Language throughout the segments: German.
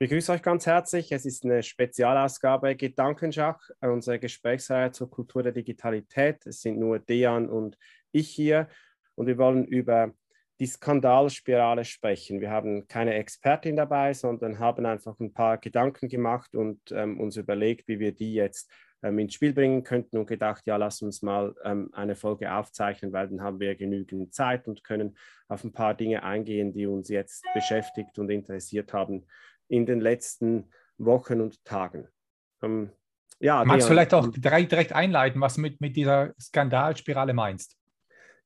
Ich begrüße euch ganz herzlich. Es ist eine Spezialausgabe Gedankenschach, unsere Gesprächsreihe zur Kultur der Digitalität. Es sind nur Dejan und ich hier und wir wollen über die Skandalspirale sprechen. Wir haben keine Expertin dabei, sondern haben einfach ein paar Gedanken gemacht und ähm, uns überlegt, wie wir die jetzt ähm, ins Spiel bringen könnten und gedacht, ja, lass uns mal ähm, eine Folge aufzeichnen, weil dann haben wir genügend Zeit und können auf ein paar Dinge eingehen, die uns jetzt beschäftigt und interessiert haben in den letzten Wochen und Tagen. Ähm, ja, Magst du vielleicht auch direkt, direkt einleiten, was du mit, mit dieser Skandalspirale meinst?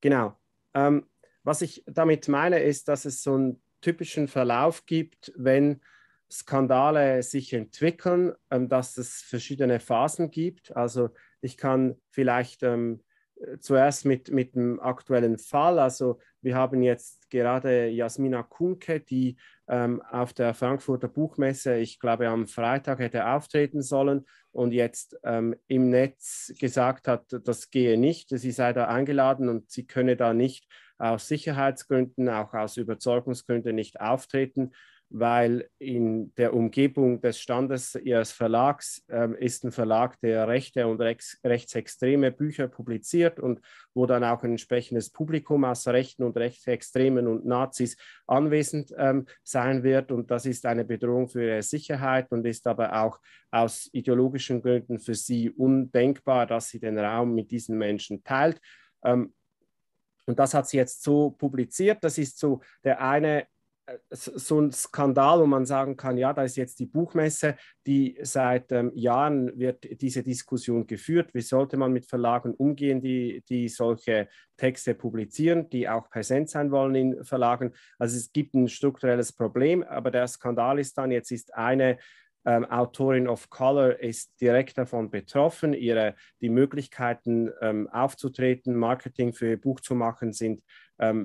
Genau. Ähm, was ich damit meine, ist, dass es so einen typischen Verlauf gibt, wenn Skandale sich entwickeln, ähm, dass es verschiedene Phasen gibt. Also ich kann vielleicht ähm, zuerst mit, mit dem aktuellen Fall. Also wir haben jetzt gerade Jasmina Kunke, die ähm, auf der Frankfurter Buchmesse, ich glaube am Freitag hätte auftreten sollen und jetzt ähm, im Netz gesagt hat, das gehe nicht, sie sei da eingeladen und sie könne da nicht aus Sicherheitsgründen, auch aus Überzeugungsgründen nicht auftreten weil in der Umgebung des Standes ihres Verlags ähm, ist ein Verlag, der rechte und rechts, rechtsextreme Bücher publiziert und wo dann auch ein entsprechendes Publikum aus Rechten und Rechtsextremen und Nazis anwesend ähm, sein wird. Und das ist eine Bedrohung für ihre Sicherheit und ist aber auch aus ideologischen Gründen für sie undenkbar, dass sie den Raum mit diesen Menschen teilt. Ähm, und das hat sie jetzt so publiziert. Das ist so der eine äh, so ein Skandal, wo man sagen kann, ja, da ist jetzt die Buchmesse, die seit ähm, Jahren wird diese Diskussion geführt. Wie sollte man mit Verlagen umgehen, die, die solche Texte publizieren, die auch präsent sein wollen in Verlagen? Also es gibt ein strukturelles Problem, aber der Skandal ist dann, jetzt ist eine ähm, Autorin of Color ist direkt davon betroffen. Ihre, die Möglichkeiten ähm, aufzutreten, Marketing für ihr Buch zu machen, sind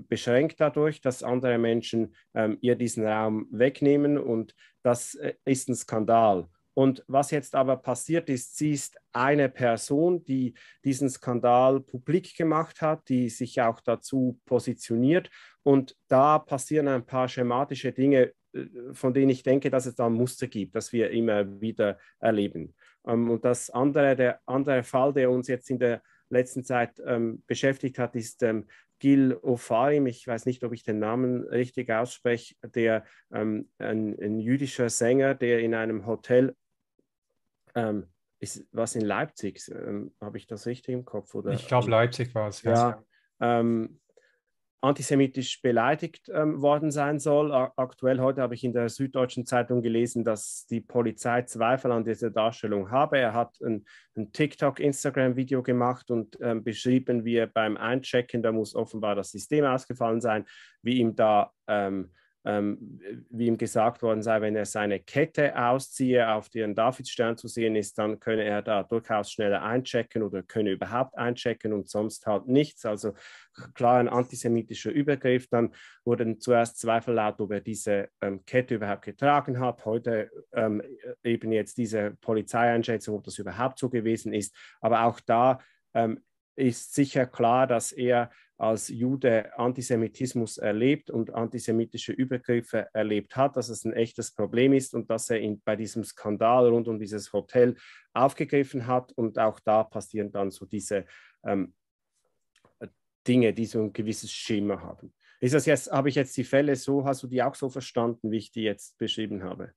beschränkt dadurch, dass andere Menschen ähm, ihr diesen Raum wegnehmen und das äh, ist ein Skandal. Und was jetzt aber passiert ist, sie ist eine Person, die diesen Skandal publik gemacht hat, die sich auch dazu positioniert. Und da passieren ein paar schematische Dinge, äh, von denen ich denke, dass es da Muster gibt, das wir immer wieder erleben. Ähm, und das andere, der andere Fall, der uns jetzt in der letzten Zeit ähm, beschäftigt hat, ist ähm, Gil Ofarim, ich weiß nicht, ob ich den Namen richtig ausspreche, der ähm, ein, ein, jüdischer Sänger, der in einem Hotel, ähm, ist, was in Leipzig, ähm, habe ich das richtig im Kopf? Oder? Ich glaube, Leipzig war es. Ja, ja. Antisemitisch beleidigt ähm, worden sein soll. Aktuell heute habe ich in der Süddeutschen Zeitung gelesen, dass die Polizei Zweifel an dieser Darstellung habe. Er hat ein, ein TikTok-Instagram-Video gemacht und ähm, beschrieben, wie er beim Einchecken, da muss offenbar das System ausgefallen sein, wie ihm da ähm, wie ihm gesagt worden sei, wenn er seine Kette ausziehe, auf der ein Davidstern zu sehen ist, dann könne er da durchaus schneller einchecken oder könne überhaupt einchecken und sonst halt nichts. Also klar ein antisemitischer Übergriff. Dann wurden zuerst Zweifel laut, ob er diese ähm, Kette überhaupt getragen hat. Heute ähm, eben jetzt diese Polizeieinschätzung, ob das überhaupt so gewesen ist. Aber auch da ähm, ist sicher klar, dass er als Jude Antisemitismus erlebt und antisemitische Übergriffe erlebt hat, dass es ein echtes Problem ist und dass er ihn bei diesem Skandal rund um dieses Hotel aufgegriffen hat. Und auch da passieren dann so diese ähm, Dinge, die so ein gewisses Schema haben. Ist das jetzt, habe ich jetzt die Fälle so, hast du die auch so verstanden, wie ich die jetzt beschrieben habe?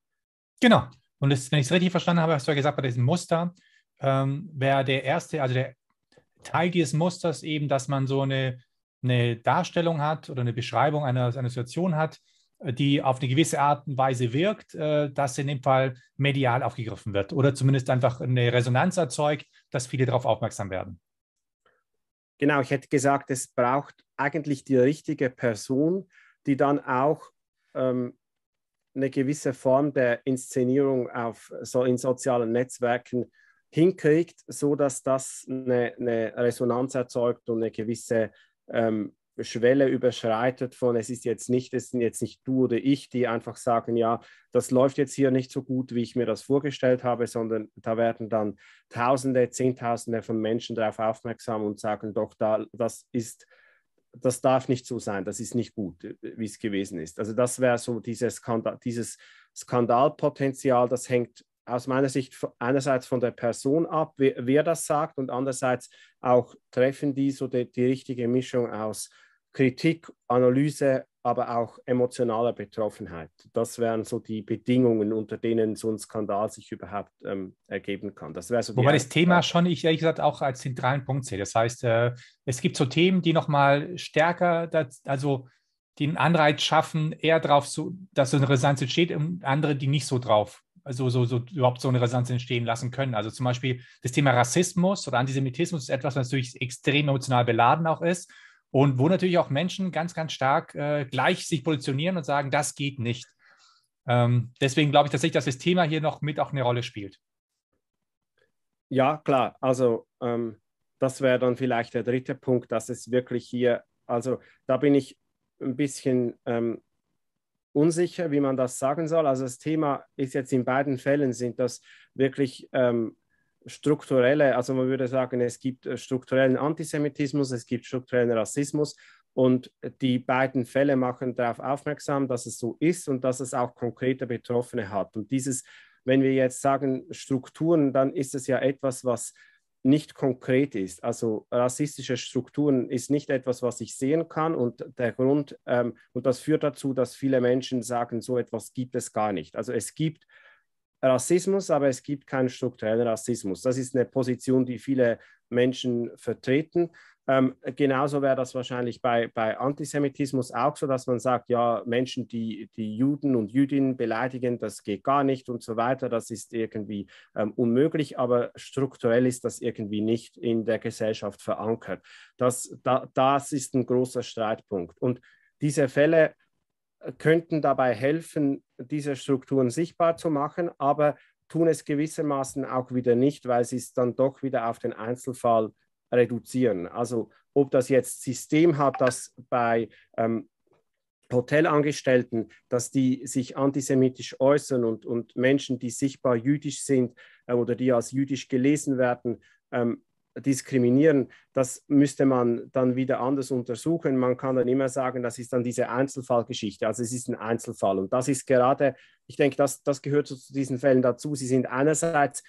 Genau. Und das, wenn ich es richtig verstanden habe, hast du ja gesagt, bei diesem Muster ähm, wäre der erste, also der Teil dieses Musters eben, dass man so eine eine Darstellung hat oder eine Beschreibung einer, einer Situation hat, äh, die auf eine gewisse Art und Weise wirkt, äh, dass in dem Fall medial aufgegriffen wird oder zumindest einfach eine Resonanz erzeugt, dass viele darauf aufmerksam werden. Genau, ich hätte gesagt, es braucht eigentlich die richtige Person, die dann auch ähm, eine gewisse Form der Inszenierung auf, so in sozialen Netzwerken hinkriegt, so dass das eine, eine Resonanz erzeugt und eine gewisse ähm, Schwelle überschreitet von, es ist jetzt nicht, es sind jetzt nicht du oder ich, die einfach sagen, ja, das läuft jetzt hier nicht so gut, wie ich mir das vorgestellt habe, sondern da werden dann Tausende, Zehntausende von Menschen darauf aufmerksam und sagen, doch, da, das ist das darf nicht so sein, das ist nicht gut, wie es gewesen ist. Also das wäre so dieses, Skandal, dieses Skandalpotenzial, das hängt aus meiner Sicht einerseits von der Person ab, wer, wer das sagt, und andererseits auch treffen die so die, die richtige Mischung aus Kritik, Analyse, aber auch emotionaler Betroffenheit. Das wären so die Bedingungen, unter denen so ein Skandal sich überhaupt ähm, ergeben kann. Das so Wobei das Thema schon, ich ehrlich gesagt, auch als zentralen Punkt sehe. Das heißt, äh, es gibt so Themen, die nochmal stärker, das, also den Anreiz schaffen, eher darauf, dass so eine Resonanz entsteht und andere, die nicht so drauf, also so, so überhaupt so eine Resonanz entstehen lassen können. Also zum Beispiel das Thema Rassismus oder Antisemitismus ist etwas, was natürlich extrem emotional beladen auch ist und wo natürlich auch Menschen ganz, ganz stark äh, gleich sich positionieren und sagen, das geht nicht. Ähm, deswegen glaube ich tatsächlich, dass das Thema hier noch mit auch eine Rolle spielt. Ja, klar. Also ähm, das wäre dann vielleicht der dritte Punkt, dass es wirklich hier, also da bin ich ein bisschen ähm, unsicher, wie man das sagen soll. Also das Thema ist jetzt in beiden Fällen sind das wirklich ähm, strukturelle, also man würde sagen, es gibt äh, strukturellen Antisemitismus, es gibt strukturellen Rassismus und die beiden Fälle machen darauf aufmerksam, dass es so ist und dass es auch konkrete Betroffene hat. Und dieses, wenn wir jetzt sagen Strukturen, dann ist es ja etwas, was nicht konkret ist. Also rassistische Strukturen ist nicht etwas, was ich sehen kann und der Grund, ähm, und das führt dazu, dass viele Menschen sagen, so etwas gibt es gar nicht. Also es gibt Rassismus, aber es gibt keinen strukturellen Rassismus. Das ist eine Position, die viele Menschen vertreten. Ähm, genauso wäre das wahrscheinlich bei, bei Antisemitismus auch so, dass man sagt, ja, Menschen, die, die Juden und Jüdinnen beleidigen, das geht gar nicht und so weiter, das ist irgendwie ähm, unmöglich, aber strukturell ist das irgendwie nicht in der Gesellschaft verankert. Das, da, das ist ein großer Streitpunkt. Und diese Fälle könnten dabei helfen, diese Strukturen sichtbar zu machen, aber tun es gewissermaßen auch wieder nicht, weil sie es dann doch wieder auf den Einzelfall reduzieren. Also ob das jetzt System hat, das bei ähm, Hotelangestellten, dass die sich antisemitisch äußern und, und Menschen, die sichtbar jüdisch sind äh, oder die als jüdisch gelesen werden, ähm, diskriminieren, das müsste man dann wieder anders untersuchen. Man kann dann immer sagen, das ist dann diese Einzelfallgeschichte. Also es ist ein Einzelfall. Und das ist gerade, ich denke, das, das gehört zu diesen Fällen dazu. Sie sind einerseits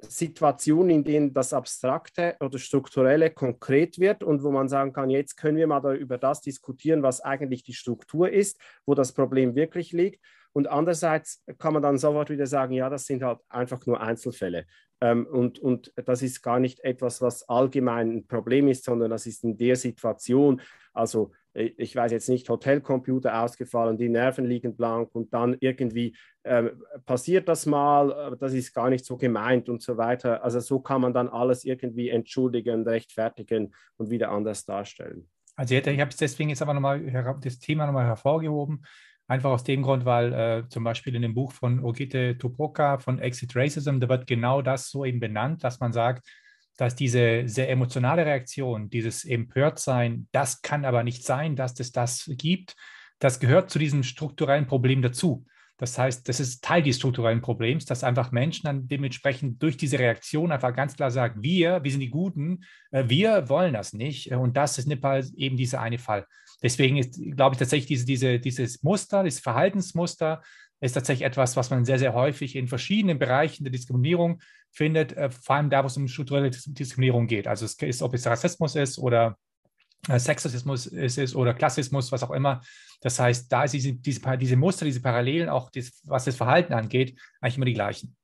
Situationen, in denen das Abstrakte oder Strukturelle konkret wird und wo man sagen kann, jetzt können wir mal da über das diskutieren, was eigentlich die Struktur ist, wo das Problem wirklich liegt. Und andererseits kann man dann sofort wieder sagen, ja, das sind halt einfach nur Einzelfälle. Ähm, und, und das ist gar nicht etwas, was allgemein ein Problem ist, sondern das ist in der Situation, also äh, ich weiß jetzt nicht, Hotelcomputer ausgefallen, die Nerven liegen blank und dann irgendwie äh, passiert das mal, das ist gar nicht so gemeint und so weiter. Also so kann man dann alles irgendwie entschuldigen, rechtfertigen und wieder anders darstellen. Also ich habe deswegen jetzt aber nochmal das Thema nochmal hervorgehoben, Einfach aus dem Grund, weil äh, zum Beispiel in dem Buch von Ogite Tupoka von Exit Racism, da wird genau das so eben benannt, dass man sagt, dass diese sehr emotionale Reaktion, dieses Empörtsein, das kann aber nicht sein, dass es das gibt, das gehört zu diesem strukturellen Problem dazu. Das heißt, das ist Teil des strukturellen Problems, dass einfach Menschen dann dementsprechend durch diese Reaktion einfach ganz klar sagen, wir, wir sind die Guten, äh, wir wollen das nicht. Und das ist eben dieser eine Fall. Deswegen ist, glaube ich, tatsächlich diese, diese, dieses Muster, dieses Verhaltensmuster ist tatsächlich etwas, was man sehr, sehr häufig in verschiedenen Bereichen der Diskriminierung findet, äh, vor allem da, wo es um strukturelle Diskriminierung geht. Also es ist, ob es Rassismus ist oder äh, Sexismus ist, ist oder Klassismus, was auch immer. Das heißt, da sind diese, diese, diese Muster, diese Parallelen, auch das, was das Verhalten angeht, eigentlich immer die gleichen.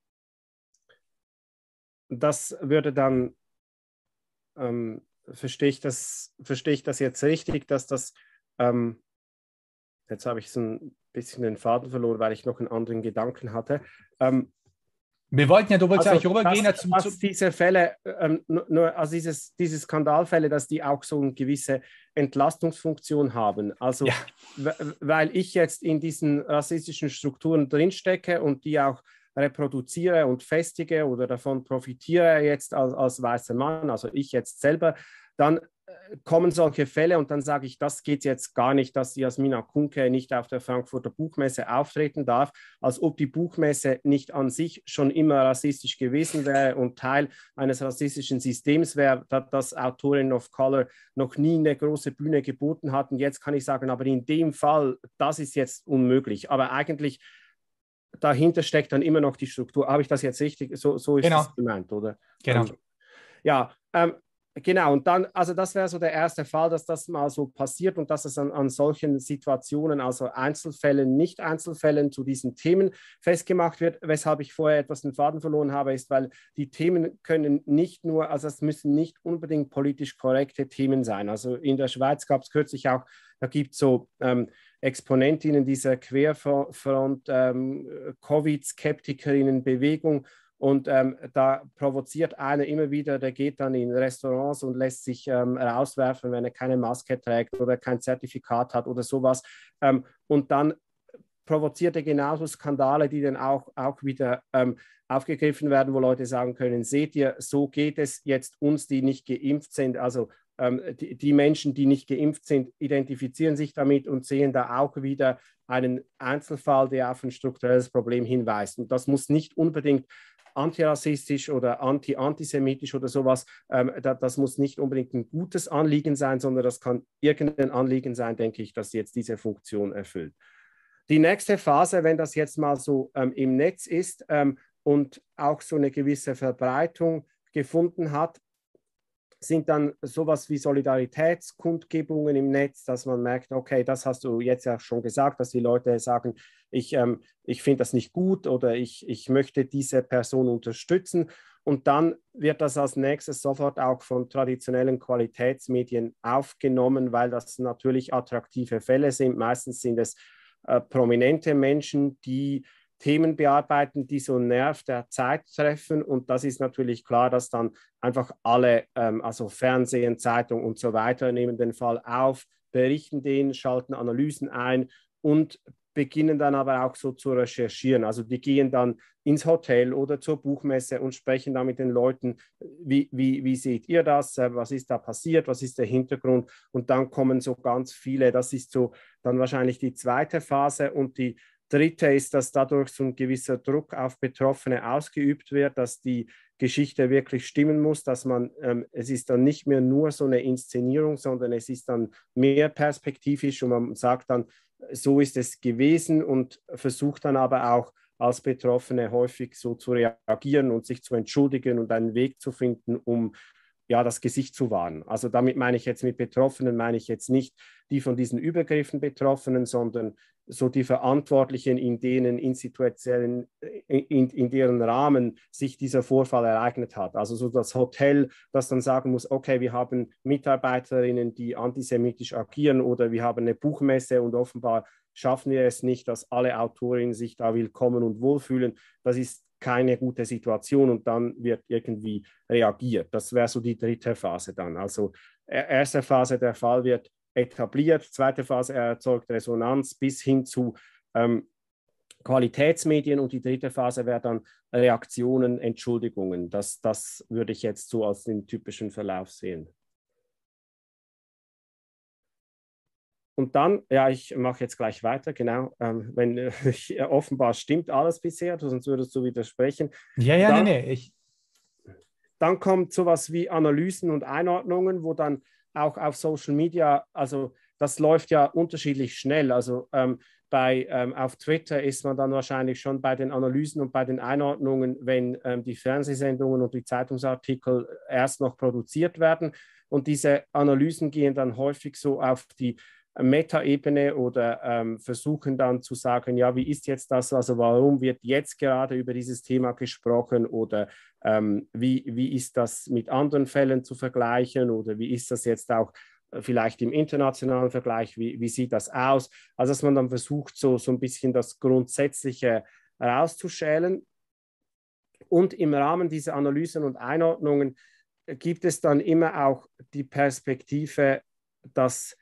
Das würde dann ähm, verstehe ich das, ich das jetzt richtig, dass das, ähm, jetzt habe ich so ein bisschen den Faden verloren, weil ich noch einen anderen Gedanken hatte. Ähm, wir wollten ja, du wolltest also, ja rübergehen. Dass, dass diese Fälle, ähm, nur, also dieses, diese Skandalfälle, dass die auch so eine gewisse Entlastungsfunktion haben. Also, ja. weil ich jetzt in diesen rassistischen Strukturen drinstecke und die auch reproduziere und festige oder davon profitiere jetzt als, als weißer Mann, also ich jetzt selber, dann kommen solche Fälle und dann sage ich, das geht jetzt gar nicht, dass Jasmina Kunke nicht auf der Frankfurter Buchmesse auftreten darf, als ob die Buchmesse nicht an sich schon immer rassistisch gewesen wäre und Teil eines rassistischen Systems wäre, dass Autorinnen of Color noch nie eine große Bühne geboten hatten. Jetzt kann ich sagen, aber in dem Fall, das ist jetzt unmöglich. Aber eigentlich dahinter steckt dann immer noch die Struktur. Habe ich das jetzt richtig? So, so ist genau. es gemeint, oder? Genau. Ja, ähm, Genau, und dann, also das wäre so der erste Fall, dass das mal so passiert und dass es an, an solchen Situationen, also Einzelfällen, nicht Einzelfällen zu diesen Themen festgemacht wird. Weshalb ich vorher etwas den Faden verloren habe, ist, weil die Themen können nicht nur, also es müssen nicht unbedingt politisch korrekte Themen sein. Also in der Schweiz gab es kürzlich auch, da gibt es so ähm, Exponentinnen dieser Querfront, ähm, Covid-Skeptikerinnen-Bewegung und ähm, da provoziert einer immer wieder, der geht dann in Restaurants und lässt sich ähm, rauswerfen, wenn er keine Maske trägt oder kein Zertifikat hat oder sowas. Ähm, und dann provoziert er genauso Skandale, die dann auch, auch wieder ähm, aufgegriffen werden, wo Leute sagen können, seht ihr, so geht es jetzt uns, die nicht geimpft sind. Also ähm, die, die, Menschen, die nicht geimpft sind, identifizieren sich damit und sehen da auch wieder einen Einzelfall, der auf ein strukturelles Problem hinweist. Und das muss nicht unbedingt antirassistisch oder anti-antisemitisch oder sowas, ähm, da, das muss nicht unbedingt ein gutes Anliegen sein, sondern das kann irgendein Anliegen sein, denke ich, das jetzt diese Funktion erfüllt. Die nächste Phase, wenn das jetzt mal so ähm, im Netz ist ähm, und auch so eine gewisse Verbreitung gefunden hat, sind dann sowas wie Solidaritätskundgebungen im Netz, dass man merkt, okay, das hast du jetzt ja schon gesagt, dass die Leute sagen, ich, ähm, ich finde das nicht gut oder ich, ich möchte diese Person unterstützen. Und dann wird das als nächstes sofort auch von traditionellen Qualitätsmedien aufgenommen, weil das natürlich attraktive Fälle sind. Meistens sind es äh, prominente Menschen, die Themen bearbeiten, die so einen Nerv der Zeit treffen. Und das ist natürlich klar, dass dann einfach alle, ähm, also Fernsehen, Zeitung und so weiter, nehmen den Fall auf, berichten den, schalten Analysen ein und beginnen dann aber auch so zu recherchieren. Also die gehen dann ins Hotel oder zur Buchmesse und sprechen da mit den Leuten, wie, wie, wie seht ihr das, äh, was ist da passiert, was ist der Hintergrund und dann kommen so ganz viele, das ist so dann wahrscheinlich die zweite Phase und die Dritte ist, dass dadurch so ein gewisser Druck auf Betroffene ausgeübt wird, dass die Geschichte wirklich stimmen muss, dass man, ähm, es ist dann nicht mehr nur so eine Inszenierung, sondern es ist dann mehr perspektivisch und man sagt dann, so ist es gewesen und versucht dann aber auch als Betroffene häufig so zu reagieren und sich zu entschuldigen und einen Weg zu finden, um ja, das Gesicht zu wahren. Also damit meine ich jetzt mit Betroffenen, meine ich jetzt nicht die von diesen Übergriffen Betroffenen, sondern so die Verantwortlichen, in denen institutionellen, in, in deren Rahmen sich dieser Vorfall ereignet hat. Also so das Hotel, das dann sagen muss, okay, wir haben Mitarbeiterinnen, die antisemitisch agieren oder wir haben eine Buchmesse und offenbar schaffen wir es nicht, dass alle Autorinnen sich da willkommen und wohlfühlen. Das ist keine gute Situation und dann wird irgendwie reagiert. Das wäre so die dritte Phase dann. Also erste Phase, der Fall wird etabliert, zweite Phase, er erzeugt Resonanz bis hin zu ähm, Qualitätsmedien und die dritte Phase wäre dann Reaktionen, Entschuldigungen. Das, das würde ich jetzt so als den typischen Verlauf sehen. Und dann, ja, ich mache jetzt gleich weiter, genau. Ähm, wenn äh, offenbar stimmt alles bisher, sonst würdest du widersprechen. Ja, ja, dann, nee, nee. Ich... Dann kommt sowas wie Analysen und Einordnungen, wo dann auch auf Social Media, also das läuft ja unterschiedlich schnell. Also ähm, bei, ähm, auf Twitter ist man dann wahrscheinlich schon bei den Analysen und bei den Einordnungen, wenn ähm, die Fernsehsendungen und die Zeitungsartikel erst noch produziert werden. Und diese Analysen gehen dann häufig so auf die Metaebene oder ähm, versuchen dann zu sagen, ja, wie ist jetzt das, also warum wird jetzt gerade über dieses Thema gesprochen oder ähm, wie, wie ist das mit anderen Fällen zu vergleichen oder wie ist das jetzt auch äh, vielleicht im internationalen Vergleich, wie, wie sieht das aus? Also dass man dann versucht, so, so ein bisschen das Grundsätzliche herauszuschälen. Und im Rahmen dieser Analysen und Einordnungen gibt es dann immer auch die Perspektive, dass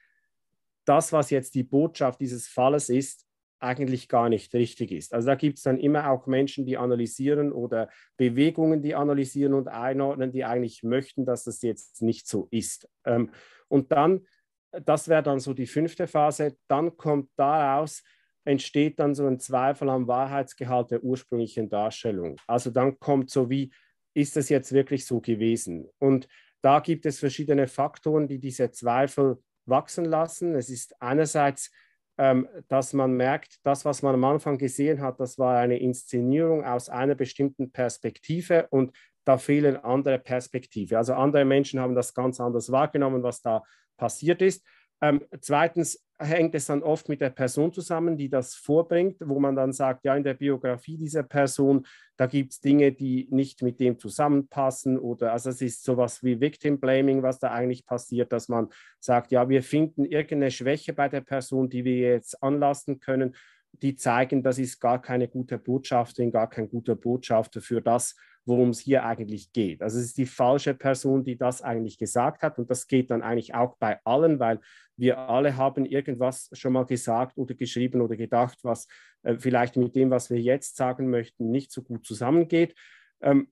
das, was jetzt die Botschaft dieses Falles ist, eigentlich gar nicht richtig ist. Also da gibt es dann immer auch Menschen, die analysieren oder Bewegungen, die analysieren und einordnen, die eigentlich möchten, dass das jetzt nicht so ist. Ähm, und dann, das wäre dann so die fünfte Phase, dann kommt daraus, entsteht dann so ein Zweifel am Wahrheitsgehalt der ursprünglichen Darstellung. Also dann kommt so wie, ist das jetzt wirklich so gewesen? Und da gibt es verschiedene Faktoren, die diese Zweifel wachsen lassen. Es ist einerseits, ähm, dass man merkt, das, was man am Anfang gesehen hat, das war eine Inszenierung aus einer bestimmten Perspektive und da fehlen andere Perspektive. Also andere Menschen haben das ganz anders wahrgenommen, was da passiert ist. Ähm, zweitens hängt es dann oft mit der Person zusammen, die das vorbringt, wo man dann sagt, ja, in der Biografie dieser Person, da gibt es Dinge, die nicht mit dem zusammenpassen oder also es ist sowas wie Victim Blaming, was da eigentlich passiert, dass man sagt, ja, wir finden irgendeine Schwäche bei der Person, die wir jetzt anlassen können, die zeigen, das ist gar keine gute Botschafterin, gar kein guter Botschafter für das, worum es hier eigentlich geht. Also es ist die falsche Person, die das eigentlich gesagt hat und das geht dann eigentlich auch bei allen, weil wir alle haben irgendwas schon mal gesagt oder geschrieben oder gedacht, was äh, vielleicht mit dem, was wir jetzt sagen möchten, nicht so gut zusammengeht. Ähm,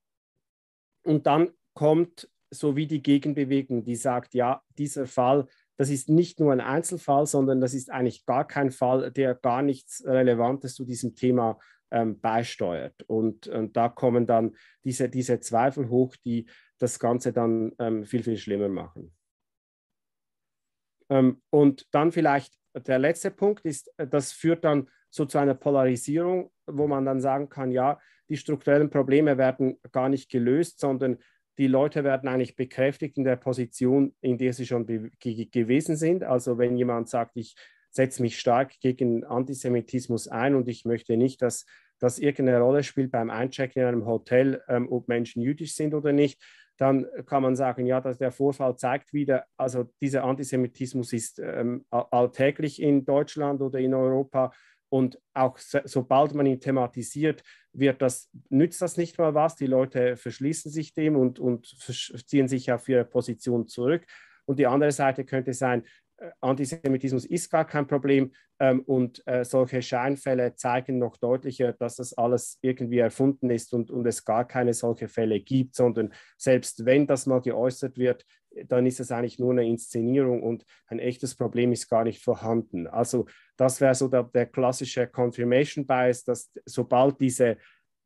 und dann kommt so wie die Gegenbewegung, die sagt, ja, dieser Fall, das ist nicht nur ein Einzelfall, sondern das ist eigentlich gar kein Fall, der gar nichts Relevantes zu diesem Thema ähm, beisteuert. Und, und da kommen dann diese, diese Zweifel hoch, die das Ganze dann ähm, viel, viel schlimmer machen. Ähm, und dann vielleicht der letzte Punkt ist, äh, das führt dann so zu einer Polarisierung, wo man dann sagen kann, ja, die strukturellen Probleme werden gar nicht gelöst, sondern die Leute werden eigentlich bekräftigt in der Position, in der sie schon gewesen sind. Also wenn jemand sagt, ich setze mich stark gegen Antisemitismus ein und ich möchte nicht, dass das irgendeine Rolle spielt beim Einchecken in einem Hotel, ähm, ob Menschen jüdisch sind oder nicht, dann kann man sagen, ja, dass der Vorfall zeigt wieder, also dieser Antisemitismus ist ähm, alltäglich in Deutschland oder in Europa und auch so, sobald man ihn thematisiert, wird das, nützt das nicht mal was. Die Leute verschließen sich dem und, und ziehen sich auf ihre Position zurück. Und die andere Seite könnte sein, Antisemitismus ist gar kein Problem ähm, und äh, solche Scheinfälle zeigen noch deutlicher, dass das alles irgendwie erfunden ist und, und es gar keine solche Fälle gibt, sondern selbst wenn das mal geäußert wird, dann ist es eigentlich nur eine Inszenierung und ein echtes Problem ist gar nicht vorhanden. Also das wäre so der, der klassische Confirmation Bias, dass sobald diese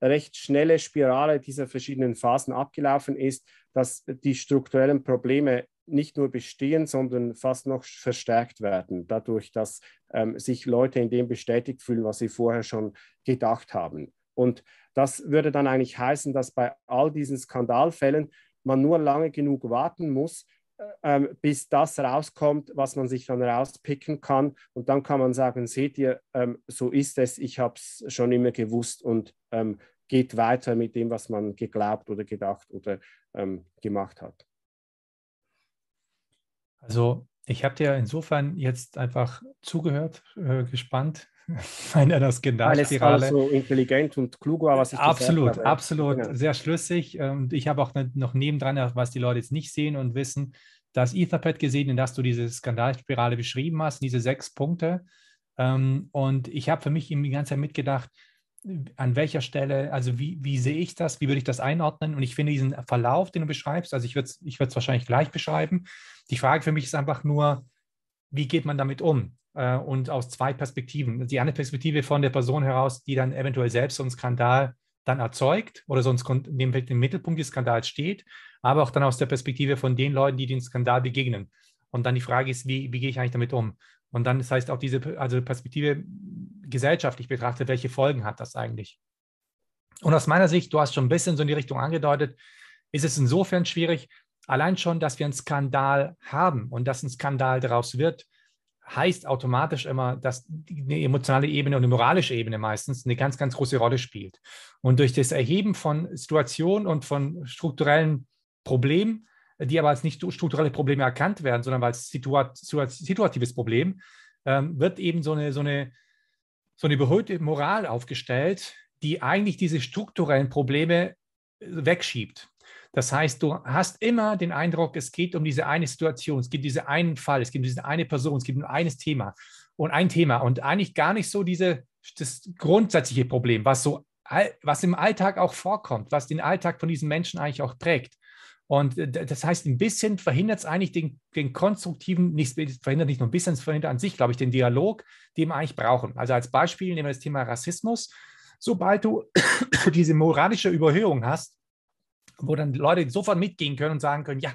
recht schnelle Spirale dieser verschiedenen Phasen abgelaufen ist, dass die strukturellen Probleme nicht nur bestehen, sondern fast noch verstärkt werden, dadurch, dass ähm, sich Leute in dem bestätigt fühlen, was sie vorher schon gedacht haben. Und das würde dann eigentlich heißen, dass bei all diesen Skandalfällen man nur lange genug warten muss, äh, ähm, bis das rauskommt, was man sich dann rauspicken kann. Und dann kann man sagen, seht ihr, ähm, so ist es, ich habe es schon immer gewusst und ähm, geht weiter mit dem, was man geglaubt oder gedacht oder ähm, gemacht hat. Also ich habe dir insofern jetzt einfach zugehört, äh, gespannt. Einer der Skandalspirale. So intelligent und klug war, was ich Absolut, gesagt habe. absolut, ja. sehr schlüssig. Und ich habe auch noch nebendran, was die Leute jetzt nicht sehen und wissen, das Etherpad gesehen, in das du diese Skandalspirale beschrieben hast, diese sechs Punkte. Ähm, und ich habe für mich die ganze Zeit mitgedacht, an welcher Stelle, also wie, wie sehe ich das, wie würde ich das einordnen? Und ich finde diesen Verlauf, den du beschreibst, also ich würde es ich wahrscheinlich gleich beschreiben. Die Frage für mich ist einfach nur, wie geht man damit um? Äh, und aus zwei Perspektiven. Die eine Perspektive von der Person heraus, die dann eventuell selbst so einen Skandal dann erzeugt oder sonst im Mittelpunkt des Skandals steht, aber auch dann aus der Perspektive von den Leuten, die den Skandal begegnen. Und dann die Frage ist, wie, wie gehe ich eigentlich damit um? Und dann, das heißt auch diese also Perspektive gesellschaftlich betrachtet, welche Folgen hat das eigentlich? Und aus meiner Sicht, du hast schon ein bisschen so in die Richtung angedeutet, ist es insofern schwierig, allein schon, dass wir einen Skandal haben und dass ein Skandal daraus wird, heißt automatisch immer, dass eine emotionale Ebene und eine moralische Ebene meistens eine ganz, ganz große Rolle spielt. Und durch das Erheben von Situationen und von strukturellen Problemen die aber als nicht strukturelle Probleme erkannt werden, sondern als situat situatives Problem, ähm, wird eben so eine, so, eine, so eine überhöhte Moral aufgestellt, die eigentlich diese strukturellen Probleme äh, wegschiebt. Das heißt, du hast immer den Eindruck, es geht um diese eine Situation, es um diesen einen Fall, es um diese eine Person, es geht um eines Thema und ein Thema und eigentlich gar nicht so diese das grundsätzliche Problem, was so was im Alltag auch vorkommt, was den Alltag von diesen Menschen eigentlich auch prägt. Und das heißt, ein bisschen verhindert es eigentlich den, den konstruktiven, nicht, verhindert nicht nur ein bisschen, es verhindert an sich, glaube ich, den Dialog, den wir eigentlich brauchen. Also als Beispiel nehmen wir das Thema Rassismus. Sobald du diese moralische Überhöhung hast, wo dann Leute sofort mitgehen können und sagen können, ja,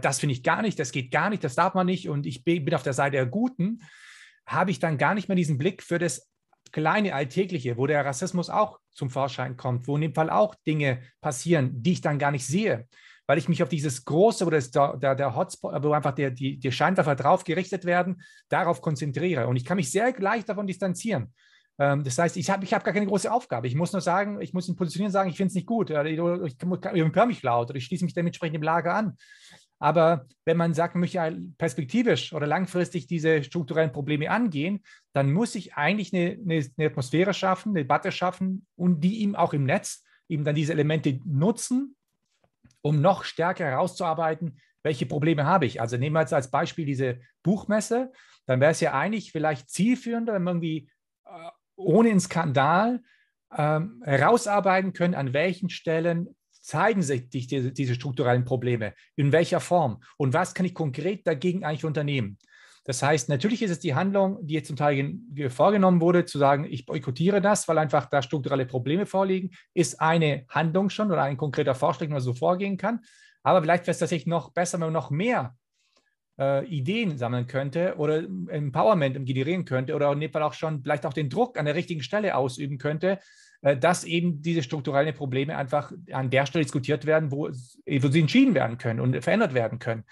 das finde ich gar nicht, das geht gar nicht, das darf man nicht und ich bin auf der Seite der Guten, habe ich dann gar nicht mehr diesen Blick für das kleine Alltägliche, wo der Rassismus auch zum Vorschein kommt, wo in dem Fall auch Dinge passieren, die ich dann gar nicht sehe weil ich mich auf dieses große, wo das der, der, Hotspot, wo einfach der, die, die Scheinwerfer drauf gerichtet werden, darauf konzentriere. Und ich kann mich sehr leicht davon distanzieren. Ähm, das heißt, ich habe ich hab gar keine große Aufgabe. Ich muss nur sagen, ich muss ihn positionieren sagen, ich finde es nicht gut. Ich, höre mich laut oder ich schließe mich dementsprechend im Lager an. Aber wenn man sagt, man möchte perspektivisch oder langfristig diese strukturellen Probleme angehen, dann muss ich eigentlich eine, eine, eine Atmosphäre schaffen, eine Debatte schaffen und die ihm auch im Netz eben dann diese Elemente nutzen, um noch stärker herauszuarbeiten, welche Probleme habe ich. Also nehmen wir jetzt als Beispiel diese Buchmesse, dann wäre es ja eigentlich vielleicht zielführender, wenn man irgendwie äh, ohne einen Skandal ähm, herausarbeiten können, an welchen Stellen zeigen sich diese, diese strukturellen Probleme, in welcher Form und was kann ich konkret dagegen eigentlich unternehmen. Das heißt, natürlich ist es die Handlung, die jetzt zum Teil vorgenommen wurde, zu sagen, ich boykottiere das, weil einfach da strukturelle Probleme vorliegen, ist eine Handlung schon oder ein konkreter Vorschlag, wie man so vorgehen kann. Aber vielleicht wäre es tatsächlich noch besser, wenn man noch mehr äh, Ideen sammeln könnte oder Empowerment generieren könnte oder in dem Fall auch schon vielleicht auch den Druck an der richtigen Stelle ausüben könnte, äh, dass eben diese strukturellen Probleme einfach an der Stelle diskutiert werden, wo, wo sie entschieden werden können und verändert werden können.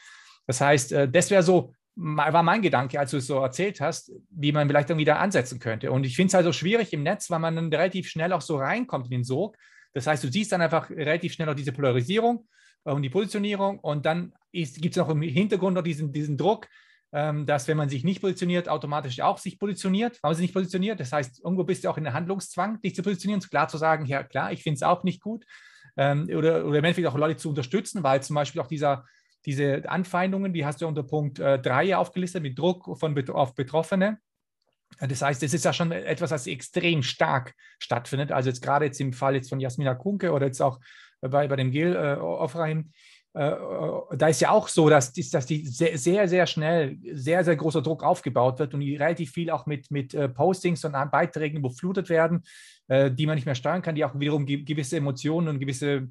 Das heißt, äh, das wäre so war mein Gedanke, als du es so erzählt hast, wie man vielleicht irgendwie da ansetzen könnte. Und ich finde es also schwierig im Netz, weil man dann relativ schnell auch so reinkommt in den Sog. Das heißt, du siehst dann einfach relativ schnell auch diese Polarisierung äh, und die Positionierung und dann gibt es noch im Hintergrund noch diesen, diesen Druck, ähm, dass wenn man sich nicht positioniert, automatisch auch sich positioniert, weil man sich nicht positioniert. Das heißt, irgendwo bist du auch in der Handlungszwang, dich zu positionieren, klar zu sagen, ja klar, ich finde es auch nicht gut. Ähm, oder, oder im Endeffekt auch Leute zu unterstützen, weil zum Beispiel auch dieser diese Anfeindungen, die hast du unter Punkt 3 äh, aufgelistet mit Druck von, auf Betroffene. Das heißt, es ist ja schon etwas, was extrem stark stattfindet. Also jetzt gerade jetzt im Fall jetzt von Jasmina Kunke oder jetzt auch bei, bei dem Gil äh, Ofraim, äh, äh, da ist ja auch so, dass, dass die sehr, sehr, sehr schnell sehr, sehr großer Druck aufgebaut wird und die relativ viel auch mit, mit äh, Postings und Beiträgen überflutet werden, äh, die man nicht mehr steuern kann, die auch wiederum gewisse Emotionen und gewisse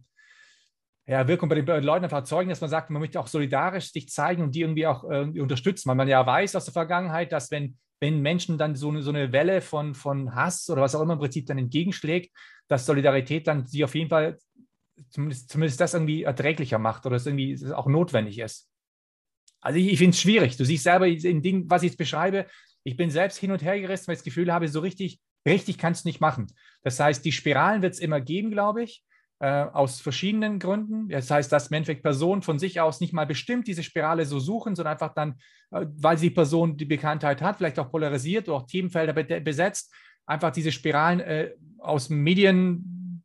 ja, Wirkung bei den Leuten einfach erzeugen, dass man sagt, man möchte auch solidarisch sich zeigen und die irgendwie auch irgendwie unterstützen, weil man ja weiß aus der Vergangenheit, dass wenn, wenn Menschen dann so eine, so eine Welle von, von Hass oder was auch immer im Prinzip dann entgegenschlägt, dass Solidarität dann sie auf jeden Fall zumindest, zumindest das irgendwie erträglicher macht oder es irgendwie auch notwendig ist. Also ich, ich finde es schwierig. Du siehst selber in Dingen, was ich jetzt beschreibe, ich bin selbst hin und her gerissen, weil ich das Gefühl habe, so richtig, richtig kannst du nicht machen. Das heißt, die Spiralen wird es immer geben, glaube ich äh, aus verschiedenen Gründen. Das heißt, dass im Endeffekt Personen von sich aus nicht mal bestimmt diese Spirale so suchen, sondern einfach dann, äh, weil die Person die Bekanntheit hat, vielleicht auch polarisiert oder auch Themenfelder be besetzt, einfach diese Spiralen äh, aus Medien,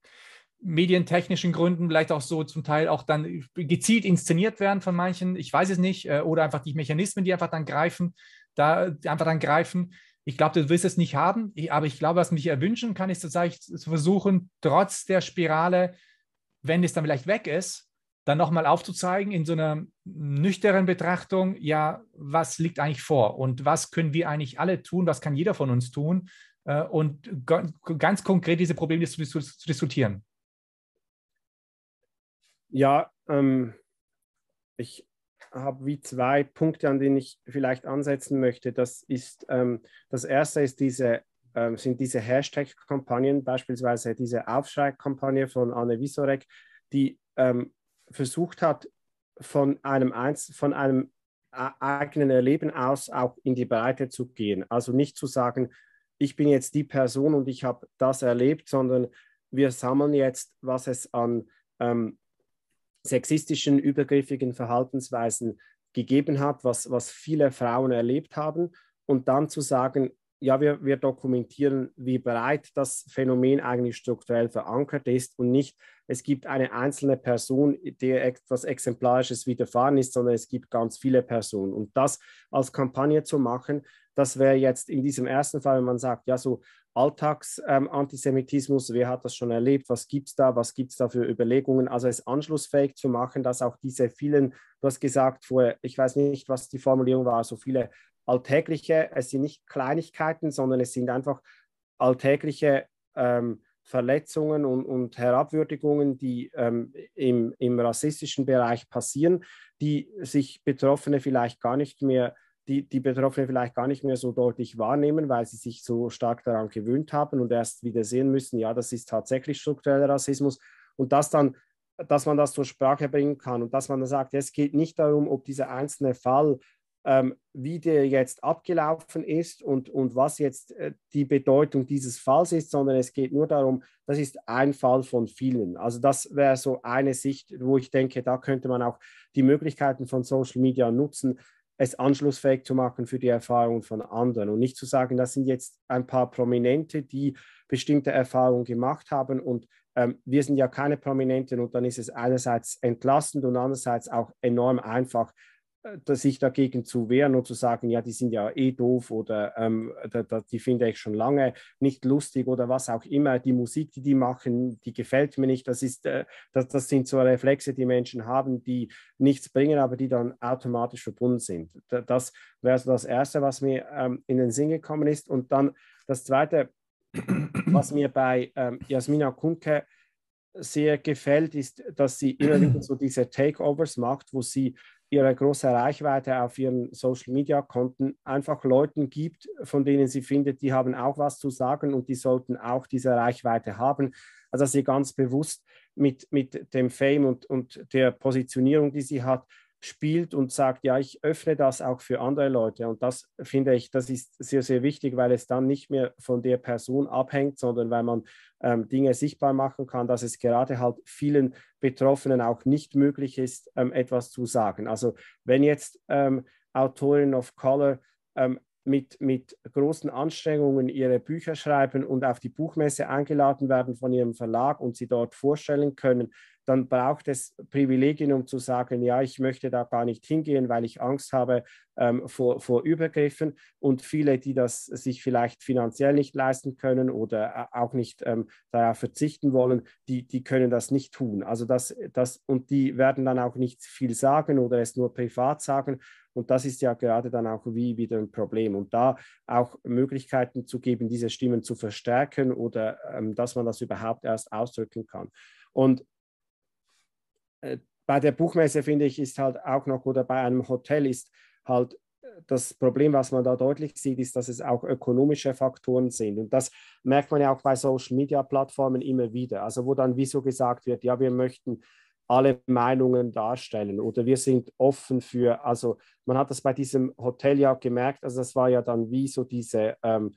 medientechnischen Gründen vielleicht auch so zum Teil auch dann gezielt inszeniert werden von manchen, ich weiß es nicht, äh, oder einfach die Mechanismen, die einfach dann greifen, da einfach dann greifen. Ich glaube, du wirst es nicht haben, aber ich glaube, was mich erwünschen kann, ist tatsächlich zu versuchen, trotz der Spirale, wenn es dann vielleicht weg ist, dann nochmal aufzuzeigen in so einer nüchternen Betrachtung, ja, was liegt eigentlich vor und was können wir eigentlich alle tun, was kann jeder von uns tun äh, und ganz konkret diese Probleme zu, zu, zu diskutieren. Ja, ähm, ich habe wie zwei Punkte, an denen ich vielleicht ansetzen möchte. Das ist ähm, das erste ist diese ähm, sind diese Hashtag-Kampagnen, beispielsweise diese Aufschrei-Kampagne von Anne Wisorek, die ähm, versucht hat, von einem, Einz von einem äh, eigenen Erleben aus auch in die Breite zu gehen. Also nicht zu sagen, ich bin jetzt die Person und ich habe das erlebt, sondern wir sammeln jetzt, was es an ähm, sexistischen, übergriffigen Verhaltensweisen gegeben hat, was, was viele Frauen erlebt haben. Und dann zu sagen, ja, wir, wir dokumentieren, wie breit das Phänomen eigentlich strukturell verankert ist und nicht, es gibt eine einzelne Person, der etwas Exemplarisches widerfahren ist, sondern es gibt ganz viele Personen. Und das als Kampagne zu machen, das wäre jetzt in diesem ersten Fall, wenn man sagt, ja, so Alltagsantisemitismus, ähm, wer hat das schon erlebt, was gibt es da, was gibt es da für Überlegungen, also es anschlussfähig zu machen, dass auch diese vielen, du hast gesagt vorher, ich weiß nicht, was die Formulierung war, so viele alltägliche, es sind nicht Kleinigkeiten, sondern es sind einfach alltägliche ähm, Verletzungen und, und, Herabwürdigungen, die ähm, im, im rassistischen Bereich passieren, die sich Betroffene vielleicht gar nicht mehr die, die Betroffenen vielleicht gar nicht mehr so deutlich wahrnehmen, weil sie sich so stark daran gewöhnt haben und erst wieder sehen müssen, ja, das ist tatsächlich struktureller Rassismus und das dann, dass man das zur Sprache bringen kann und dass man dann sagt, es geht nicht darum, ob dieser einzelne Fall, ähm, wie der jetzt abgelaufen ist und, und was jetzt äh, die Bedeutung dieses Falls ist, sondern es geht nur darum, das ist ein Fall von vielen. Also das wäre so eine Sicht, wo ich denke, da könnte man auch die Möglichkeiten von Social Media nutzen, es anschlussfähig zu machen für die Erfahrungen von anderen und nicht zu sagen, das sind jetzt ein paar Prominente, die bestimmte Erfahrungen gemacht haben und ähm, wir sind ja keine Prominenten und dann ist es einerseits entlastend und andererseits auch enorm einfach, sich dagegen zu wehren und zu sagen, ja, die sind ja eh doof oder ähm, da, da, die finde ich schon lange nicht lustig oder was auch immer. Die Musik, die die machen, die gefällt mir nicht. Das, ist, äh, das, das sind so Reflexe, die Menschen haben, die nichts bringen, aber die dann automatisch verbunden sind. Das wäre so das Erste, was mir ähm, in den Sinn gekommen ist. Und dann das Zweite, was mir bei ähm, Jasmina Kunke sehr gefällt, ist, dass sie immer wieder so diese Takeovers macht, wo sie ihre große Reichweite auf ihren Social-Media-Konten einfach Leuten gibt, von denen sie findet, die haben auch was zu sagen und die sollten auch diese Reichweite haben. Also dass sie ganz bewusst mit, mit dem Fame und, und der Positionierung, die sie hat, spielt und sagt, ja, ich öffne das auch für andere Leute. Und das finde ich, das ist sehr, sehr wichtig, weil es dann nicht mehr von der Person abhängt, sondern weil man ähm, Dinge sichtbar machen kann, dass es gerade halt vielen Betroffenen auch nicht möglich ist, ähm, etwas zu sagen. Also wenn jetzt ähm, Autorinnen of Color ähm, mit, mit großen Anstrengungen ihre Bücher schreiben und auf die Buchmesse eingeladen werden von ihrem Verlag und sie dort vorstellen können, dann braucht es Privilegien, um zu sagen, ja, ich möchte da gar nicht hingehen, weil ich Angst habe ähm, vor, vor Übergriffen. Und viele, die das sich vielleicht finanziell nicht leisten können oder äh, auch nicht ähm, darauf verzichten wollen, die, die können das nicht tun. Also das, das, und die werden dann auch nicht viel sagen oder es nur privat sagen. Und das ist ja gerade dann auch wie wieder ein Problem. Und da auch Möglichkeiten zu geben, diese Stimmen zu verstärken oder ähm, dass man das überhaupt erst ausdrücken kann. Und bei der Buchmesse finde ich, ist halt auch noch, oder bei einem Hotel ist halt äh, das Problem, was man da deutlich sieht, ist, dass es auch ökonomische Faktoren sind. Und das merkt man ja auch bei Social-Media-Plattformen immer wieder. Also wo dann wieso gesagt wird, ja, wir möchten alle Meinungen darstellen oder wir sind offen für, also man hat das bei diesem Hotel ja gemerkt, also das war ja dann wie so diese ähm,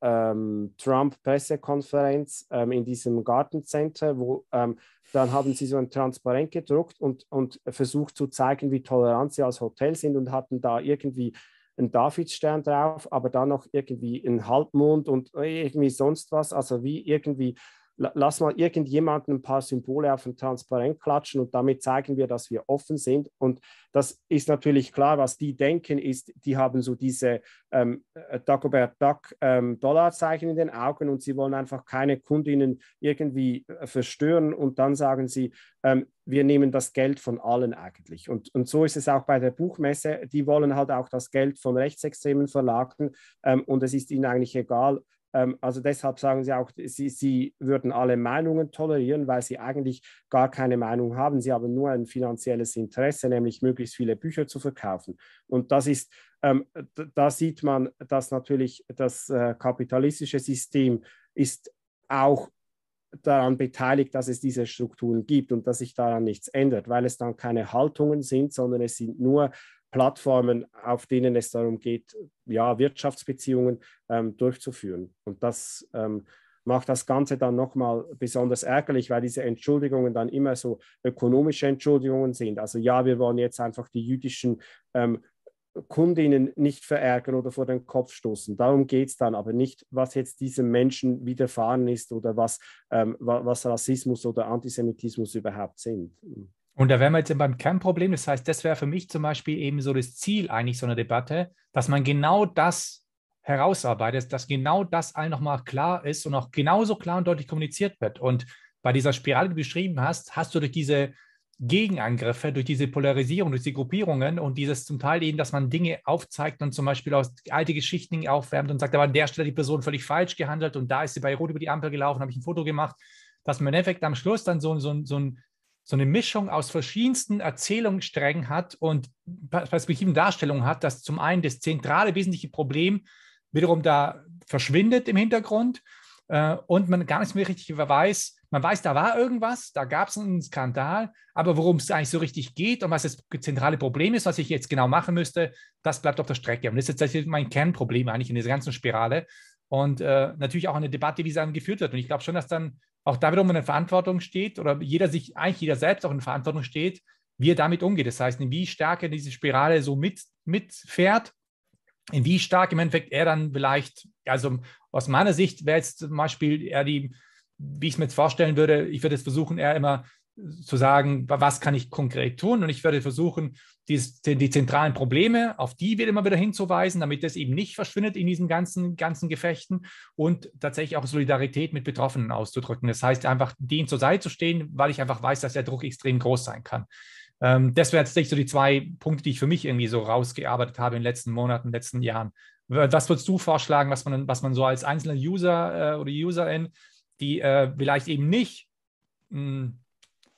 ähm, Trump-Pressekonferenz ähm, in diesem Gartencenter, wo ähm, dann haben sie so ein Transparent gedruckt und, und versucht zu zeigen, wie tolerant sie als Hotel sind und hatten da irgendwie einen Davidstern drauf, aber dann noch irgendwie einen Halbmond und irgendwie sonst was, also wie irgendwie lass mal irgendjemanden ein paar Symbole auf ein Transparent klatschen und damit zeigen wir, dass wir offen sind. Und das ist natürlich klar, was die denken, ist, die haben so diese ähm, äh, Dagobert Duck ähm, Dollarzeichen in den Augen und sie wollen einfach keine Kundinnen irgendwie äh, verstören und dann sagen sie, ähm, wir nehmen das Geld von allen eigentlich. Und, und so ist es auch bei der Buchmesse. Die wollen halt auch das Geld von rechtsextremen Verlagen ähm, und es ist ihnen eigentlich egal, also deshalb sagen sie auch, sie, sie würden alle Meinungen tolerieren, weil sie eigentlich gar keine Meinung haben. Sie haben nur ein finanzielles Interesse, nämlich möglichst viele Bücher zu verkaufen. Und das ist, ähm, da sieht man, dass natürlich das äh, kapitalistische System ist auch daran beteiligt, dass es diese Strukturen gibt und dass sich daran nichts ändert, weil es dann keine Haltungen sind, sondern es sind nur Plattformen, auf denen es darum geht, ja, Wirtschaftsbeziehungen ähm, durchzuführen. Und das ähm, macht das Ganze dann nochmal besonders ärgerlich, weil diese Entschuldigungen dann immer so ökonomische Entschuldigungen sind. Also ja, wir wollen jetzt einfach die jüdischen ähm, Kundinnen nicht verärgern oder vor den Kopf stoßen. Darum geht es dann, aber nicht, was jetzt diesem Menschen widerfahren ist oder was, ähm, was Rassismus oder Antisemitismus überhaupt sind. Und da wären wir jetzt beim Kernproblem. Das heißt, das wäre für mich zum Beispiel eben so das Ziel eigentlich so einer Debatte, dass man genau das herausarbeitest, dass genau das allen nochmal klar ist und auch genauso klar und deutlich kommuniziert wird. Und bei dieser Spirale, die du beschrieben hast, hast du durch diese Gegenangriffe, durch diese Polarisierung, durch die Gruppierungen und dieses zum Teil eben, dass man Dinge aufzeigt und zum Beispiel aus alte Geschichten aufwärmt und sagt, aber an der Stelle die Person völlig falsch gehandelt und da ist sie bei Rot über die Ampel gelaufen, habe ich ein Foto gemacht, dass man im Endeffekt am Schluss dann so, so, so, so eine Mischung aus verschiedensten Erzählungssträngen hat und Perspektiven Darstellungen hat, dass zum einen das zentrale wesentliche Problem wiederum da verschwindet im Hintergrund äh, und man gar nicht mehr richtig weiß, man weiß, da war irgendwas, da gab es einen Skandal, aber worum es eigentlich so richtig geht und was das zentrale Problem ist, was ich jetzt genau machen müsste, das bleibt auf der Strecke. Und das ist jetzt mein Kernproblem eigentlich in dieser ganzen Spirale. Und äh, natürlich auch eine Debatte, wie dann geführt wird. Und ich glaube schon, dass dann auch da wiederum eine Verantwortung steht oder jeder sich, eigentlich jeder selbst auch in Verantwortung steht, wie er damit umgeht. Das heißt, wie stark er diese Spirale so mit, mitfährt, in wie stark im Endeffekt er dann vielleicht, also aus meiner Sicht wäre jetzt zum Beispiel eher die wie ich es mir jetzt vorstellen würde, ich würde es versuchen, eher immer zu sagen, was kann ich konkret tun? Und ich würde versuchen, die, die zentralen Probleme, auf die wieder immer wieder hinzuweisen, damit das eben nicht verschwindet in diesen ganzen, ganzen Gefechten und tatsächlich auch Solidarität mit Betroffenen auszudrücken. Das heißt, einfach denen zur Seite zu stehen, weil ich einfach weiß, dass der Druck extrem groß sein kann. Ähm, das wären tatsächlich so die zwei Punkte, die ich für mich irgendwie so rausgearbeitet habe in den letzten Monaten, in den letzten Jahren. Was würdest du vorschlagen, was man, was man so als einzelner User äh, oder Userin die äh, vielleicht eben nicht mh, hm,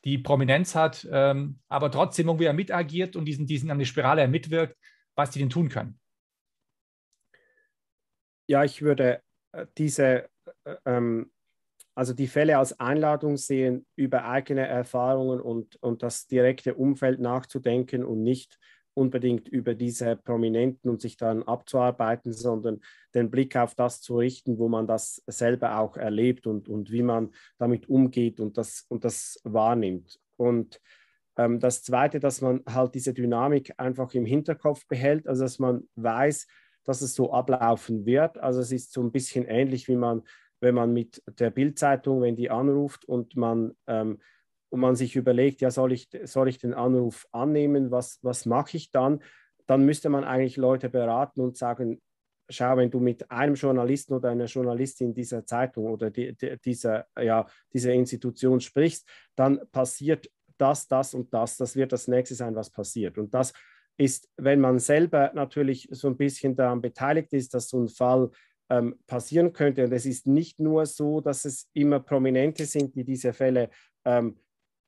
die Prominenz hat, ähm, aber trotzdem irgendwie mitagiert und diesen, diesen an die Spirale mitwirkt, was die denn tun können? Ja, ich würde äh, diese, äh, ähm, also die Fälle als Einladung sehen, über eigene Erfahrungen und, und das direkte Umfeld nachzudenken und nicht unbedingt über diese Prominenten und sich dann abzuarbeiten, sondern den Blick auf das zu richten, wo man das selber auch erlebt und, und wie man damit umgeht und das, und das wahrnimmt. Und ähm, das Zweite, dass man halt diese Dynamik einfach im Hinterkopf behält, also dass man weiß, dass es so ablaufen wird. Also es ist so ein bisschen ähnlich, wie man, wenn man mit der Bildzeitung, wenn die anruft und man ähm, und man sich überlegt, ja, soll ich, soll ich den Anruf annehmen, was, was mache ich dann, dann müsste man eigentlich Leute beraten und sagen, schau, wenn du mit einem Journalisten oder einer Journalistin dieser Zeitung oder die, die, dieser, ja, dieser Institution sprichst, dann passiert das, das und das. Das wird das nächste sein, was passiert. Und das ist, wenn man selber natürlich so ein bisschen daran beteiligt ist, dass so ein Fall ähm, passieren könnte. Und es ist nicht nur so, dass es immer Prominente sind, die diese Fälle ähm,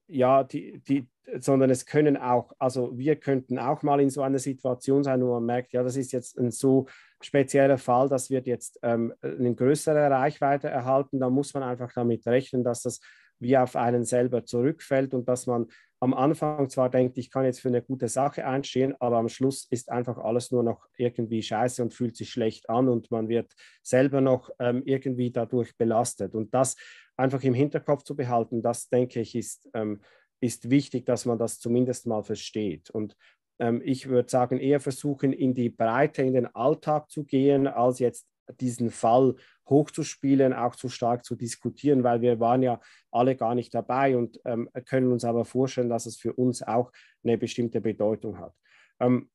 ja, die, die, sondern es können auch, also wir könnten auch mal in so einer Situation sein, wo man merkt, ja, das ist jetzt ein so spezieller Fall, das wird jetzt ähm, eine größere Reichweite erhalten. Da muss man einfach damit rechnen, dass das wie auf einen selber zurückfällt und dass man am Anfang zwar denkt, ich kann jetzt für eine gute Sache einstehen, aber am Schluss ist einfach alles nur noch irgendwie scheiße und fühlt sich schlecht an und man wird selber noch ähm, irgendwie dadurch belastet. Und das einfach im Hinterkopf zu behalten, das denke ich, ist, ähm, ist wichtig, dass man das zumindest mal versteht. Und ähm, ich würde sagen, eher versuchen, in die Breite, in den Alltag zu gehen, als jetzt diesen Fall hochzuspielen, auch zu stark zu diskutieren, weil wir waren ja alle gar nicht dabei und ähm, können uns aber vorstellen, dass es für uns auch eine bestimmte Bedeutung hat. Ähm,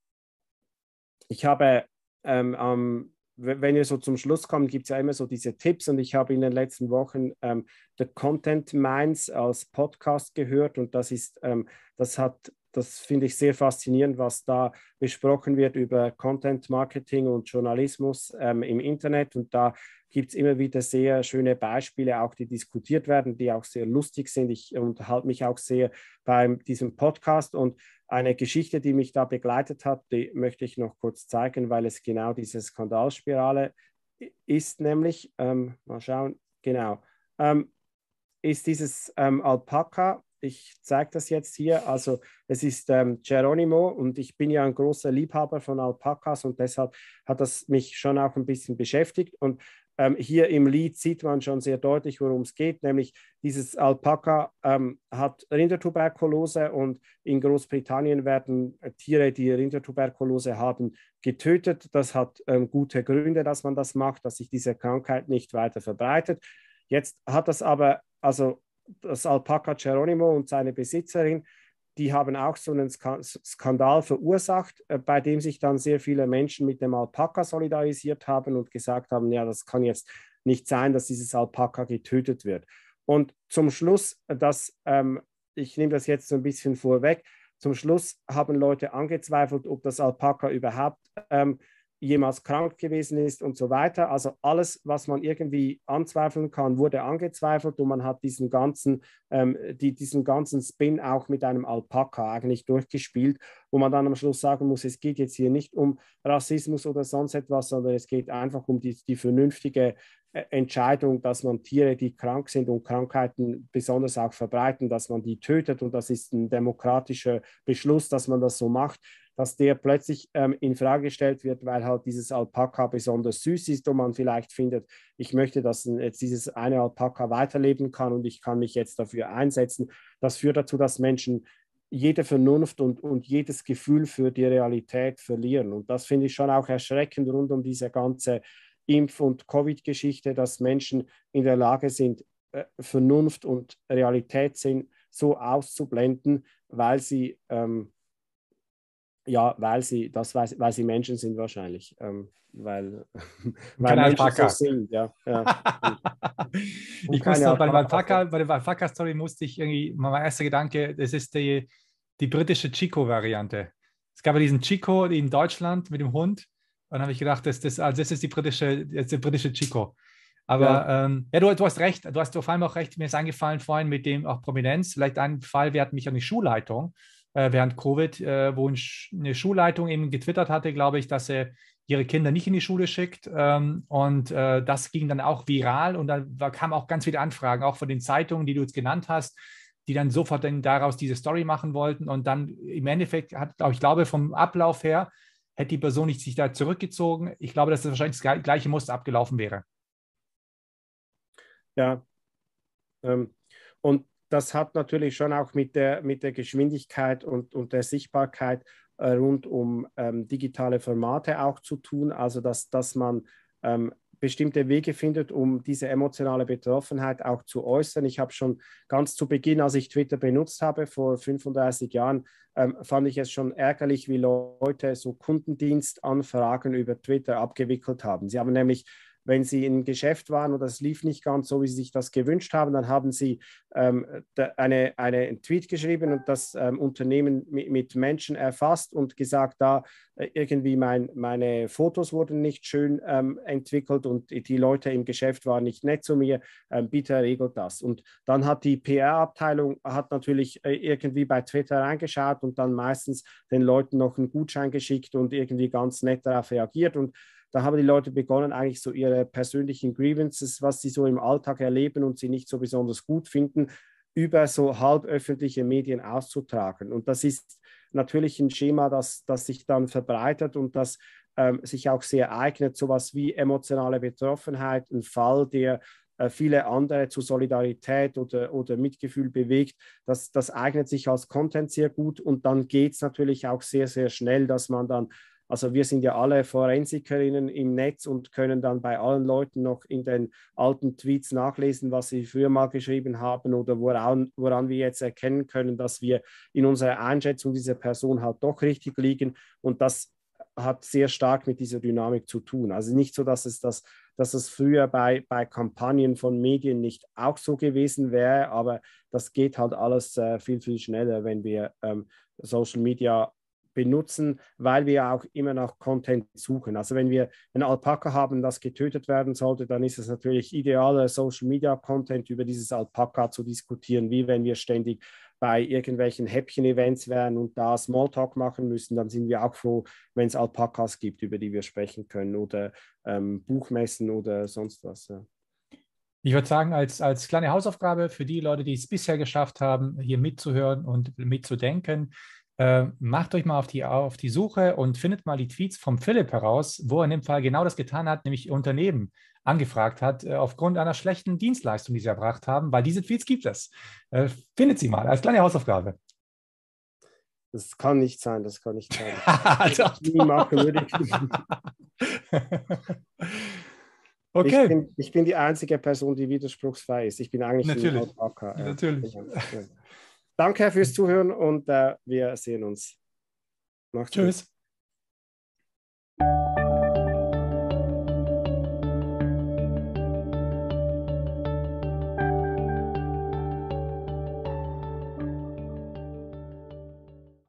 ich habe ähm, wenn wir so zum Schluss kommen, gibt es ja immer so diese Tipps und ich habe in den letzten Wochen ähm, The Content Minds als Podcast gehört und das ist, ähm, das hat, das finde ich sehr faszinierend, was da besprochen wird über Content Marketing und Journalismus ähm, im Internet und da gibt es immer wieder sehr schöne Beispiele, auch die diskutiert werden, die auch sehr lustig sind. Ich unterhalte mich auch sehr bei diesem Podcast und eine Geschichte, die mich da begleitet hat, die möchte ich noch kurz zeigen, weil es genau diese Skandalspirale ist, nämlich, ähm, mal schauen, genau, ähm, ist dieses ähm, Alpaka. Ich zeige das jetzt hier. Also es ist ähm, Geronimo und ich bin ja ein großer Liebhaber von Alpakas und deshalb hat das mich schon auch ein bisschen beschäftigt. Und ähm, hier im Lied sieht man schon sehr deutlich, worum es geht, nämlich dieses Alpaka ähm, hat Rindertuberkulose und in Großbritannien werden Tiere, die Rindertuberkulose haben, getötet. Das hat ähm, gute Gründe, dass man das macht, dass sich diese Krankheit nicht weiter verbreitet. Jetzt hat das aber, also das Alpaka Geronimo und seine Besitzerin die haben auch so einen Skandal verursacht, äh, bei dem sich dann sehr viele Menschen mit dem Alpaka solidarisiert haben und gesagt haben, ja, das kann jetzt nicht sein, dass dieses Alpaka getötet wird. Und zum Schluss, dass, ähm, ich nehme das jetzt so ein bisschen vorweg, zum Schluss haben Leute angezweifelt, ob das Alpaka überhaupt ähm, jemals krank gewesen ist und so weiter. Also alles, was man irgendwie anzweifeln kann, wurde angezweifelt und man hat diesen ganzen, ähm, die, diesen ganzen Spin auch mit einem Alpaka eigentlich durchgespielt, wo man dann am Schluss sagen muss, es geht jetzt hier nicht um Rassismus oder sonst etwas, sondern es geht einfach um die, die vernünftige äh, Entscheidung, dass man Tiere, die krank sind und Krankheiten besonders auch verbreiten, dass man die tötet und das ist ein demokratischer Beschluss, dass man das so macht dass der plötzlich ähm, in Frage gestellt wird, weil halt dieses Alpaka besonders süß ist und man vielleicht findet, ich möchte, dass jetzt dieses eine Alpaka weiterleben kann und ich kann mich jetzt dafür einsetzen. Das führt dazu, dass Menschen jede Vernunft und, und jedes Gefühl für die Realität verlieren. Und das finde ich schon auch erschreckend rund um diese ganze Impf- und Covid-Geschichte, dass Menschen in der Lage sind, äh, Vernunft und Realitätssinn so auszublenden, weil sie ähm, ja, weil sie, das, weil, weil sie Menschen sind wahrscheinlich. Ähm, weil, weil Menschen so sind, ja. ja. ich musste noch, bei, bei, Alpaka, bei der Alpaka-Story musste ich irgendwie, mein erster Gedanke, das ist die, die britische Chico-Variante. Es gab ja diesen Chico in Deutschland mit dem Hund. Und dann habe ich gedacht, das, das, also das ist die britische, das der britische Chico. Aber ja, ähm, ja du, du, hast recht, du hast vor allem auch recht, mir ist eingefallen vorhin mit dem auch Prominenz. Vielleicht ein Fall, wir hatten mich an die Schulleitung äh, während Covid, äh, wo eine Schulleitung eben getwittert hatte, glaube ich, dass sie ihre Kinder nicht in die Schule schickt. Ähm, und äh, das ging dann auch viral und da, da kamen auch ganz viele Anfragen, auch von den Zeitungen, die du jetzt genannt hast, die dann sofort dann daraus diese Story machen wollten. Und dann im Endeffekt hat, ich glaube, vom Ablauf her, hätte die Person nicht sich da zurückgezogen. Ich glaube, dass das wahrscheinlich das gleiche Muster abgelaufen wäre. Ja. Ähm, und das hat natürlich schon auch mit der, mit der Geschwindigkeit und, und der Sichtbarkeit äh, rund um ähm, digitale Formate auch zu tun. Also, dass, dass man ähm, bestimmte Wege findet, um diese emotionale Betroffenheit auch zu äußern. Ich habe schon ganz zu Beginn, als ich Twitter benutzt habe, vor 35 Jahren, ähm, fand ich es schon ärgerlich, wie Leute so Kundendienstanfragen über Twitter abgewickelt haben. Sie haben nämlich wenn sie im Geschäft waren und es lief nicht ganz so, wie sie sich das gewünscht haben, dann haben sie ähm, eine, eine Tweet geschrieben und das ähm, Unternehmen mit, mit, Menschen erfasst und gesagt, da äh, irgendwie mein, meine Fotos wurden nicht schön ähm, entwickelt und die Leute im Geschäft waren nicht nett zu mir, ähm, bitte regelt das. Und dann hat die PR-Abteilung hat natürlich äh, irgendwie bei Twitter reingeschaut und dann meistens den Leuten noch einen Gutschein geschickt und irgendwie ganz nett darauf reagiert und da haben die Leute begonnen, eigentlich so ihre persönlichen Grievances, was sie so im Alltag erleben und sie nicht so besonders gut finden, über so halböffentliche Medien auszutragen. Und das ist natürlich ein Schema, das, das sich dann verbreitet und das ähm, sich auch sehr eignet, sowas wie emotionale Betroffenheit, ein Fall, der äh, viele andere zu Solidarität oder, oder Mitgefühl bewegt, das, das eignet sich als Content sehr gut und dann geht es natürlich auch sehr, sehr schnell, dass man dann also wir sind ja alle Forensikerinnen im Netz und können dann bei allen Leuten noch in den alten Tweets nachlesen, was sie früher mal geschrieben haben oder woran, woran wir jetzt erkennen können, dass wir in unserer Einschätzung dieser Person halt doch richtig liegen. Und das hat sehr stark mit dieser Dynamik zu tun. Also nicht so, dass es das, dass es früher bei, bei Kampagnen von Medien nicht auch so gewesen wäre, aber das geht halt alles äh, viel, viel schneller, wenn wir ähm, Social Media benutzen, weil wir auch immer nach Content suchen. Also wenn wir ein Alpaka haben, das getötet werden sollte, dann ist es natürlich idealer Social Media Content über dieses Alpaka zu diskutieren, wie wenn wir ständig bei irgendwelchen Häppchen-Events wären und da Smalltalk machen müssen, dann sind wir auch froh, wenn es Alpakas gibt, über die wir sprechen können oder ähm, Buchmessen oder sonst was. Ja. Ich würde sagen, als, als kleine Hausaufgabe für die Leute, die es bisher geschafft haben, hier mitzuhören und mitzudenken, äh, macht euch mal auf die, auf die Suche und findet mal die Tweets vom Philipp heraus, wo er in dem Fall genau das getan hat, nämlich Unternehmen angefragt hat, äh, aufgrund einer schlechten Dienstleistung, die sie erbracht haben, weil diese Tweets gibt es. Äh, findet sie mal als kleine Hausaufgabe. Das kann nicht sein, das kann nicht sein. also, machen würde okay. Ich bin, ich bin, die einzige Person, die widerspruchsfrei ist. Ich bin eigentlich natürlich. Natürlich. Ja, ja. Danke fürs Zuhören und äh, wir sehen uns. Macht's Tschüss. Gut.